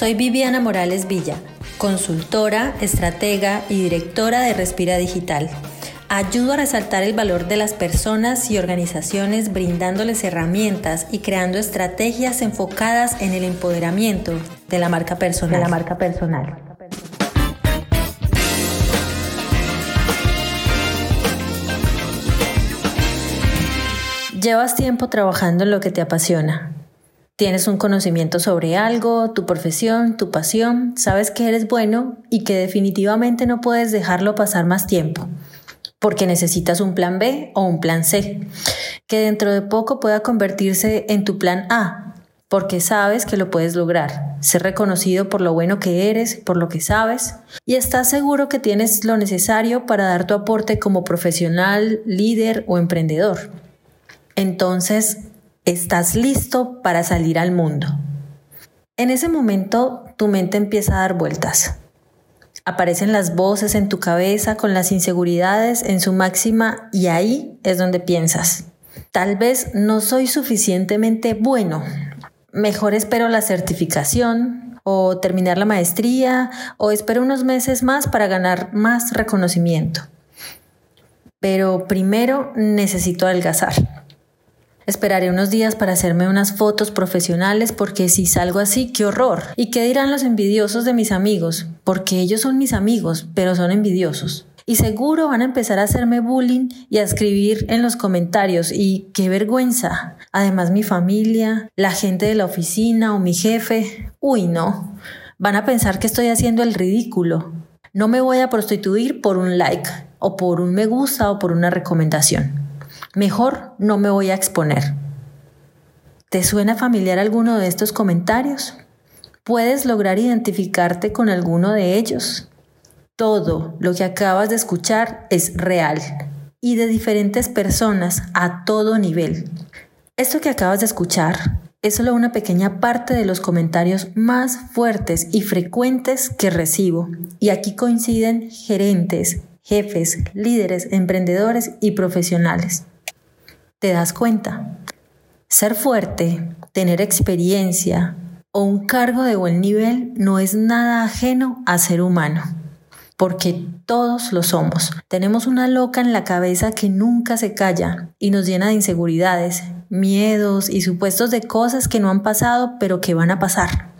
Soy Viviana Morales Villa, consultora, estratega y directora de Respira Digital. Ayudo a resaltar el valor de las personas y organizaciones brindándoles herramientas y creando estrategias enfocadas en el empoderamiento de la marca personal. De la marca personal. Llevas tiempo trabajando en lo que te apasiona Tienes un conocimiento sobre algo, tu profesión, tu pasión, sabes que eres bueno y que definitivamente no puedes dejarlo pasar más tiempo, porque necesitas un plan B o un plan C, que dentro de poco pueda convertirse en tu plan A, porque sabes que lo puedes lograr, ser reconocido por lo bueno que eres, por lo que sabes, y estás seguro que tienes lo necesario para dar tu aporte como profesional, líder o emprendedor. Entonces, estás listo para salir al mundo. En ese momento tu mente empieza a dar vueltas. Aparecen las voces en tu cabeza con las inseguridades en su máxima y ahí es donde piensas. Tal vez no soy suficientemente bueno. Mejor espero la certificación o terminar la maestría o espero unos meses más para ganar más reconocimiento. Pero primero necesito adelgazar. Esperaré unos días para hacerme unas fotos profesionales porque si salgo así, qué horror. ¿Y qué dirán los envidiosos de mis amigos? Porque ellos son mis amigos, pero son envidiosos. Y seguro van a empezar a hacerme bullying y a escribir en los comentarios. Y qué vergüenza. Además mi familia, la gente de la oficina o mi jefe. Uy, no. Van a pensar que estoy haciendo el ridículo. No me voy a prostituir por un like o por un me gusta o por una recomendación. Mejor no me voy a exponer. ¿Te suena familiar alguno de estos comentarios? ¿Puedes lograr identificarte con alguno de ellos? Todo lo que acabas de escuchar es real y de diferentes personas a todo nivel. Esto que acabas de escuchar es solo una pequeña parte de los comentarios más fuertes y frecuentes que recibo. Y aquí coinciden gerentes, jefes, líderes, emprendedores y profesionales te das cuenta. Ser fuerte, tener experiencia o un cargo de buen nivel no es nada ajeno a ser humano, porque todos lo somos. Tenemos una loca en la cabeza que nunca se calla y nos llena de inseguridades, miedos y supuestos de cosas que no han pasado pero que van a pasar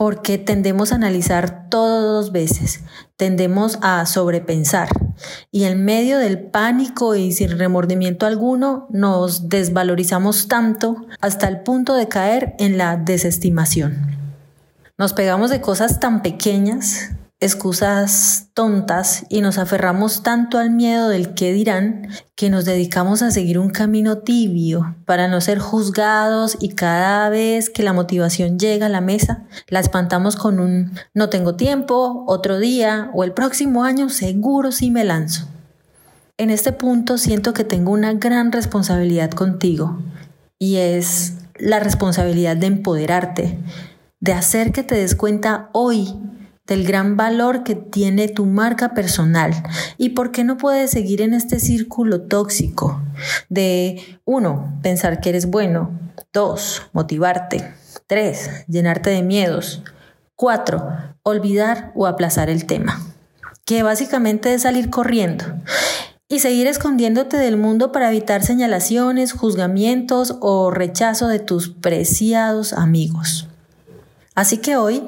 porque tendemos a analizar todo dos veces, tendemos a sobrepensar y en medio del pánico y sin remordimiento alguno nos desvalorizamos tanto hasta el punto de caer en la desestimación. Nos pegamos de cosas tan pequeñas excusas tontas y nos aferramos tanto al miedo del qué dirán que nos dedicamos a seguir un camino tibio para no ser juzgados y cada vez que la motivación llega a la mesa la espantamos con un no tengo tiempo, otro día o el próximo año seguro sí me lanzo. En este punto siento que tengo una gran responsabilidad contigo y es la responsabilidad de empoderarte, de hacer que te des cuenta hoy del gran valor que tiene tu marca personal. Y por qué no puedes seguir en este círculo tóxico de uno, pensar que eres bueno, dos, motivarte, tres, llenarte de miedos, cuatro, olvidar o aplazar el tema, que básicamente es salir corriendo y seguir escondiéndote del mundo para evitar señalaciones, juzgamientos o rechazo de tus preciados amigos. Así que hoy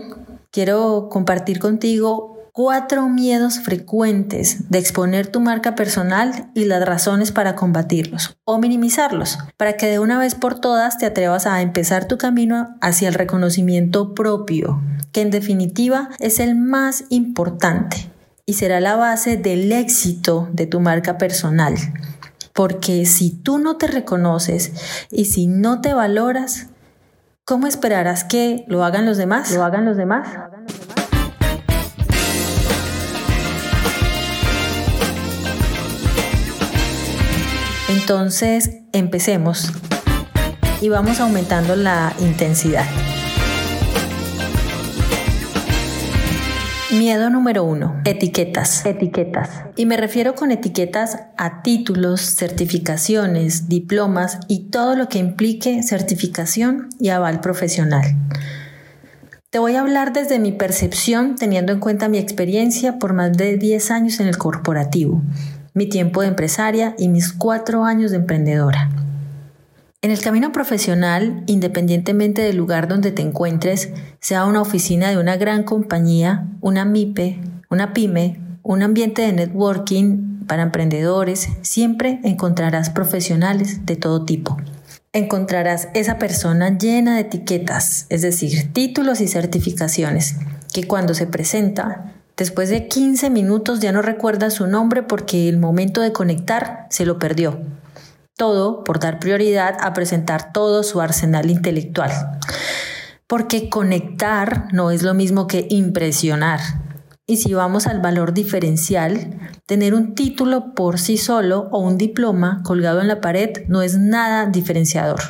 quiero compartir contigo cuatro miedos frecuentes de exponer tu marca personal y las razones para combatirlos o minimizarlos, para que de una vez por todas te atrevas a empezar tu camino hacia el reconocimiento propio, que en definitiva es el más importante y será la base del éxito de tu marca personal. Porque si tú no te reconoces y si no te valoras, ¿Cómo esperarás que lo hagan los demás? ¿Lo hagan los demás? Entonces, empecemos y vamos aumentando la intensidad. Miedo número uno, etiquetas. Etiquetas. Y me refiero con etiquetas a títulos, certificaciones, diplomas y todo lo que implique certificación y aval profesional. Te voy a hablar desde mi percepción, teniendo en cuenta mi experiencia por más de 10 años en el corporativo, mi tiempo de empresaria y mis 4 años de emprendedora. En el camino profesional, independientemente del lugar donde te encuentres, sea una oficina de una gran compañía, una MIPE, una PYME, un ambiente de networking para emprendedores, siempre encontrarás profesionales de todo tipo encontrarás esa persona llena de etiquetas, es decir, títulos y certificaciones, que cuando se presenta, después de 15 minutos ya no recuerda su nombre porque el momento de conectar se lo perdió. Todo por dar prioridad a presentar todo su arsenal intelectual. Porque conectar no es lo mismo que impresionar. Y si vamos al valor diferencial, tener un título por sí solo o un diploma colgado en la pared no es nada diferenciador.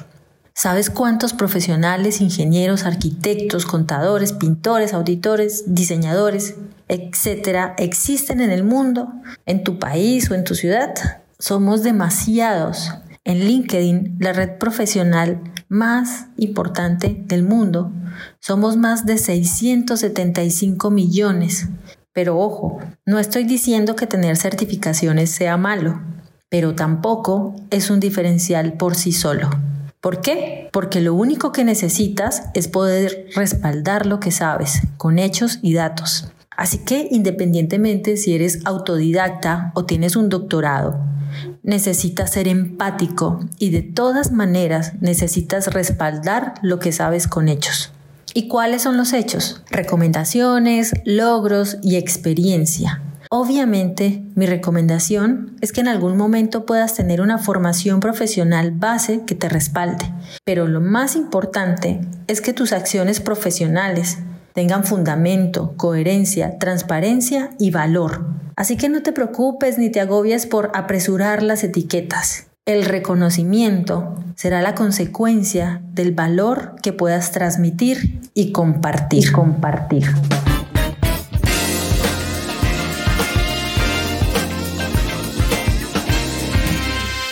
¿Sabes cuántos profesionales, ingenieros, arquitectos, contadores, pintores, auditores, diseñadores, etcétera, existen en el mundo, en tu país o en tu ciudad? Somos demasiados. En LinkedIn, la red profesional más importante del mundo, somos más de 675 millones. Pero ojo, no estoy diciendo que tener certificaciones sea malo, pero tampoco es un diferencial por sí solo. ¿Por qué? Porque lo único que necesitas es poder respaldar lo que sabes con hechos y datos. Así que independientemente si eres autodidacta o tienes un doctorado, necesitas ser empático y de todas maneras necesitas respaldar lo que sabes con hechos. ¿Y cuáles son los hechos? Recomendaciones, logros y experiencia. Obviamente, mi recomendación es que en algún momento puedas tener una formación profesional base que te respalde, pero lo más importante es que tus acciones profesionales tengan fundamento, coherencia, transparencia y valor. Así que no te preocupes ni te agobies por apresurar las etiquetas. El reconocimiento será la consecuencia del valor que puedas transmitir y compartir. compartir.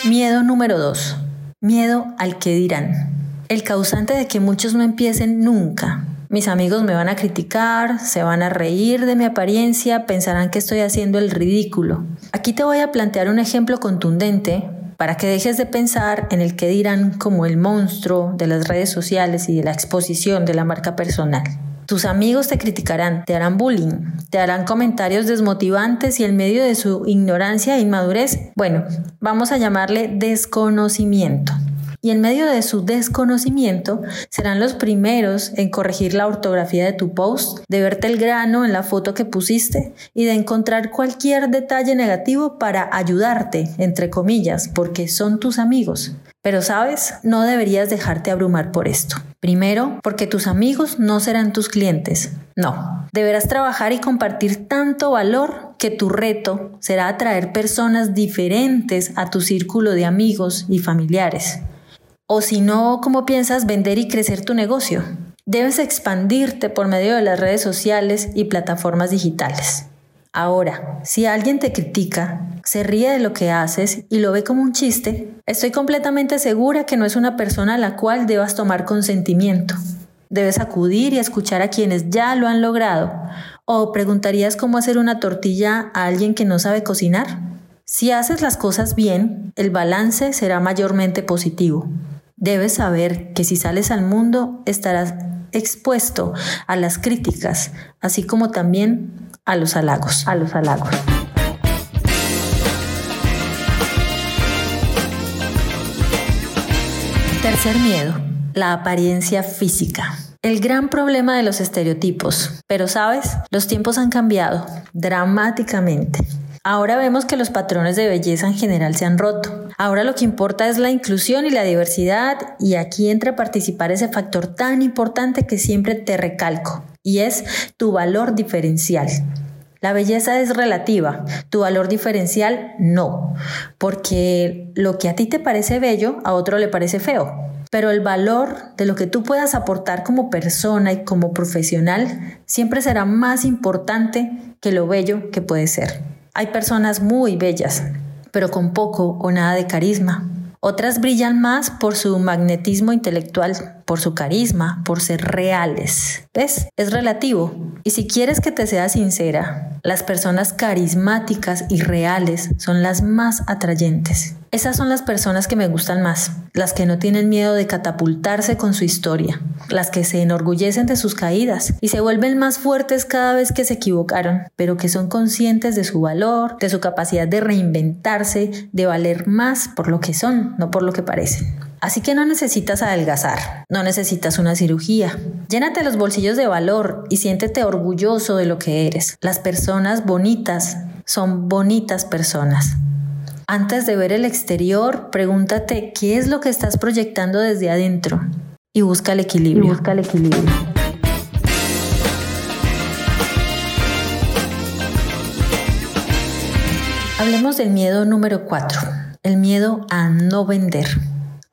Miedo número 2. Miedo al que dirán. El causante de que muchos no empiecen nunca. Mis amigos me van a criticar, se van a reír de mi apariencia, pensarán que estoy haciendo el ridículo. Aquí te voy a plantear un ejemplo contundente para que dejes de pensar en el que dirán como el monstruo de las redes sociales y de la exposición de la marca personal. Tus amigos te criticarán, te harán bullying, te harán comentarios desmotivantes y en medio de su ignorancia e inmadurez, bueno, vamos a llamarle desconocimiento y en medio de su desconocimiento serán los primeros en corregir la ortografía de tu post, de verte el grano en la foto que pusiste y de encontrar cualquier detalle negativo para ayudarte, entre comillas, porque son tus amigos. Pero sabes, no deberías dejarte abrumar por esto. Primero, porque tus amigos no serán tus clientes. No, deberás trabajar y compartir tanto valor que tu reto será atraer personas diferentes a tu círculo de amigos y familiares. O si no, ¿cómo piensas vender y crecer tu negocio? Debes expandirte por medio de las redes sociales y plataformas digitales. Ahora, si alguien te critica, se ríe de lo que haces y lo ve como un chiste, estoy completamente segura que no es una persona a la cual debas tomar consentimiento. Debes acudir y escuchar a quienes ya lo han logrado. ¿O preguntarías cómo hacer una tortilla a alguien que no sabe cocinar? Si haces las cosas bien, el balance será mayormente positivo. Debes saber que si sales al mundo estarás expuesto a las críticas, así como también a los halagos, a los halagos. Tercer miedo, la apariencia física. El gran problema de los estereotipos. Pero sabes, los tiempos han cambiado dramáticamente. Ahora vemos que los patrones de belleza en general se han roto. Ahora lo que importa es la inclusión y la diversidad y aquí entra a participar ese factor tan importante que siempre te recalco y es tu valor diferencial. La belleza es relativa, tu valor diferencial no, porque lo que a ti te parece bello, a otro le parece feo. Pero el valor de lo que tú puedas aportar como persona y como profesional siempre será más importante que lo bello que puede ser. Hay personas muy bellas, pero con poco o nada de carisma. Otras brillan más por su magnetismo intelectual, por su carisma, por ser reales. ¿Ves? Es relativo. Y si quieres que te sea sincera, las personas carismáticas y reales son las más atrayentes. Esas son las personas que me gustan más, las que no tienen miedo de catapultarse con su historia, las que se enorgullecen de sus caídas y se vuelven más fuertes cada vez que se equivocaron, pero que son conscientes de su valor, de su capacidad de reinventarse, de valer más por lo que son, no por lo que parecen. Así que no necesitas adelgazar, no necesitas una cirugía. Llénate los bolsillos de valor y siéntete orgulloso de lo que eres. Las personas bonitas son bonitas personas. Antes de ver el exterior, pregúntate qué es lo que estás proyectando desde adentro y busca el equilibrio. busca el equilibrio. Hablemos del miedo número 4, el miedo a no vender.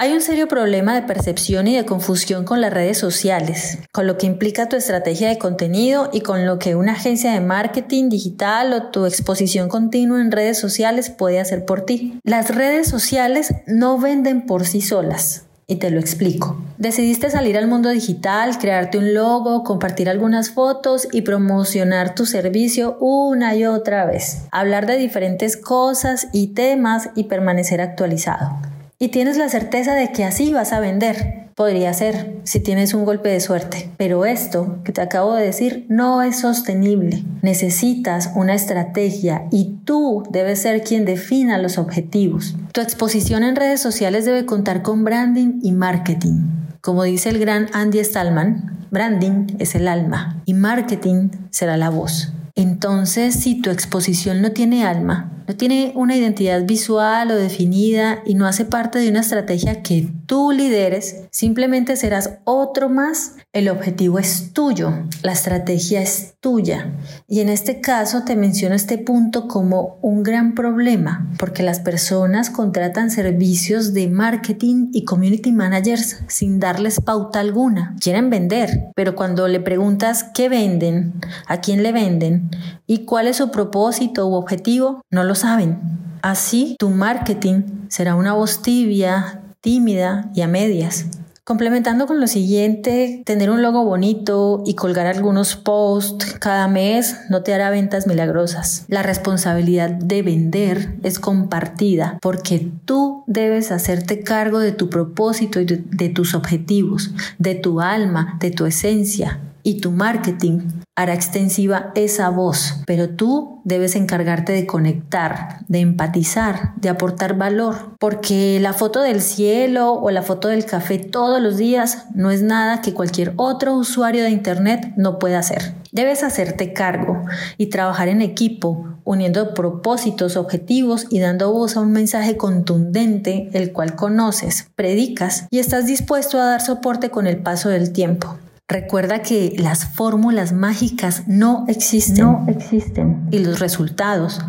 Hay un serio problema de percepción y de confusión con las redes sociales, con lo que implica tu estrategia de contenido y con lo que una agencia de marketing digital o tu exposición continua en redes sociales puede hacer por ti. Las redes sociales no venden por sí solas. Y te lo explico. Decidiste salir al mundo digital, crearte un logo, compartir algunas fotos y promocionar tu servicio una y otra vez. Hablar de diferentes cosas y temas y permanecer actualizado y tienes la certeza de que así vas a vender. Podría ser si tienes un golpe de suerte, pero esto que te acabo de decir no es sostenible. Necesitas una estrategia y tú debes ser quien defina los objetivos. Tu exposición en redes sociales debe contar con branding y marketing. Como dice el gran Andy Stallman, branding es el alma y marketing será la voz. Entonces, si tu exposición no tiene alma, no tiene una identidad visual o definida y no hace parte de una estrategia que tú lideres, simplemente serás otro más. El objetivo es tuyo, la estrategia es tuya. Y en este caso te menciono este punto como un gran problema, porque las personas contratan servicios de marketing y community managers sin darles pauta alguna. Quieren vender, pero cuando le preguntas qué venden, a quién le venden y cuál es su propósito u objetivo, no lo saben. Así, tu marketing será una voz tibia, tímida y a medias. Complementando con lo siguiente, tener un logo bonito y colgar algunos posts cada mes no te hará ventas milagrosas. La responsabilidad de vender es compartida porque tú debes hacerte cargo de tu propósito y de, tus objetivos, de tu alma, de tu esencia y tu marketing hará extensiva esa voz, pero tú debes encargarte de conectar, de empatizar, de aportar valor, porque la foto del cielo o la foto del café todos los días no es nada que cualquier otro usuario de Internet no pueda hacer. Debes hacerte cargo y trabajar en equipo, uniendo propósitos, objetivos y dando voz a un mensaje contundente, el cual conoces, predicas y estás dispuesto a dar soporte con el paso del tiempo. Recuerda que las fórmulas mágicas no existen. No existen. Y los resultados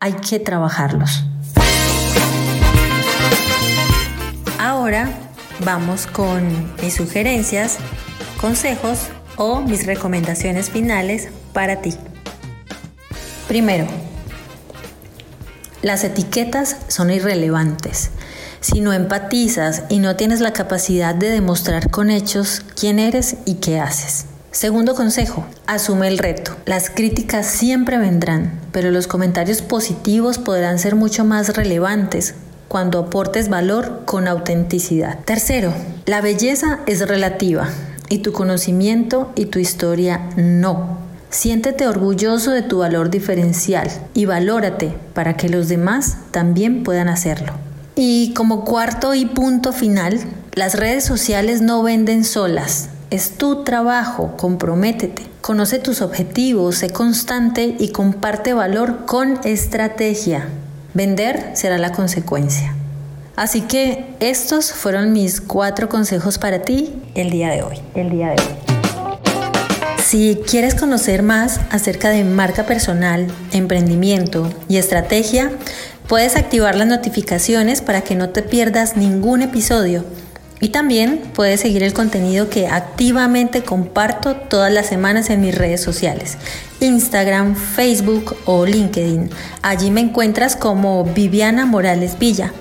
hay que trabajarlos. Ahora vamos con mis sugerencias, consejos o mis recomendaciones finales para ti. Primero, las etiquetas son irrelevantes. Si no empatizas y no tienes la capacidad de demostrar con hechos quién eres y qué haces. Segundo consejo, asume el reto. Las críticas siempre vendrán, pero los comentarios positivos podrán ser mucho más relevantes cuando aportes valor con autenticidad. Tercero, la belleza es relativa y tu conocimiento y tu historia no. Siéntete orgulloso de tu valor diferencial y valórate para que los demás también puedan hacerlo. Y como cuarto y punto final, las redes sociales no venden solas. Es tu trabajo, comprométete. Conoce tus objetivos, sé constante y comparte valor con estrategia. Vender será la consecuencia. Así que estos fueron mis cuatro consejos para ti el día de hoy. El día de hoy. Si quieres conocer más acerca de marca personal, emprendimiento y estrategia, Puedes activar las notificaciones para que no te pierdas ningún episodio. Y también puedes seguir el contenido que activamente comparto todas las semanas en mis redes sociales, Instagram, Facebook o LinkedIn. Allí me encuentras como Viviana Morales Villa.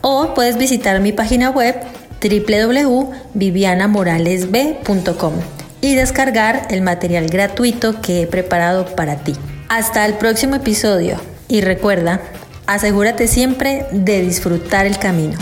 O puedes visitar mi página web www.vivianamoralesb.com y descargar el material gratuito que he preparado para ti. Hasta el próximo episodio y recuerda, asegúrate siempre de disfrutar el camino.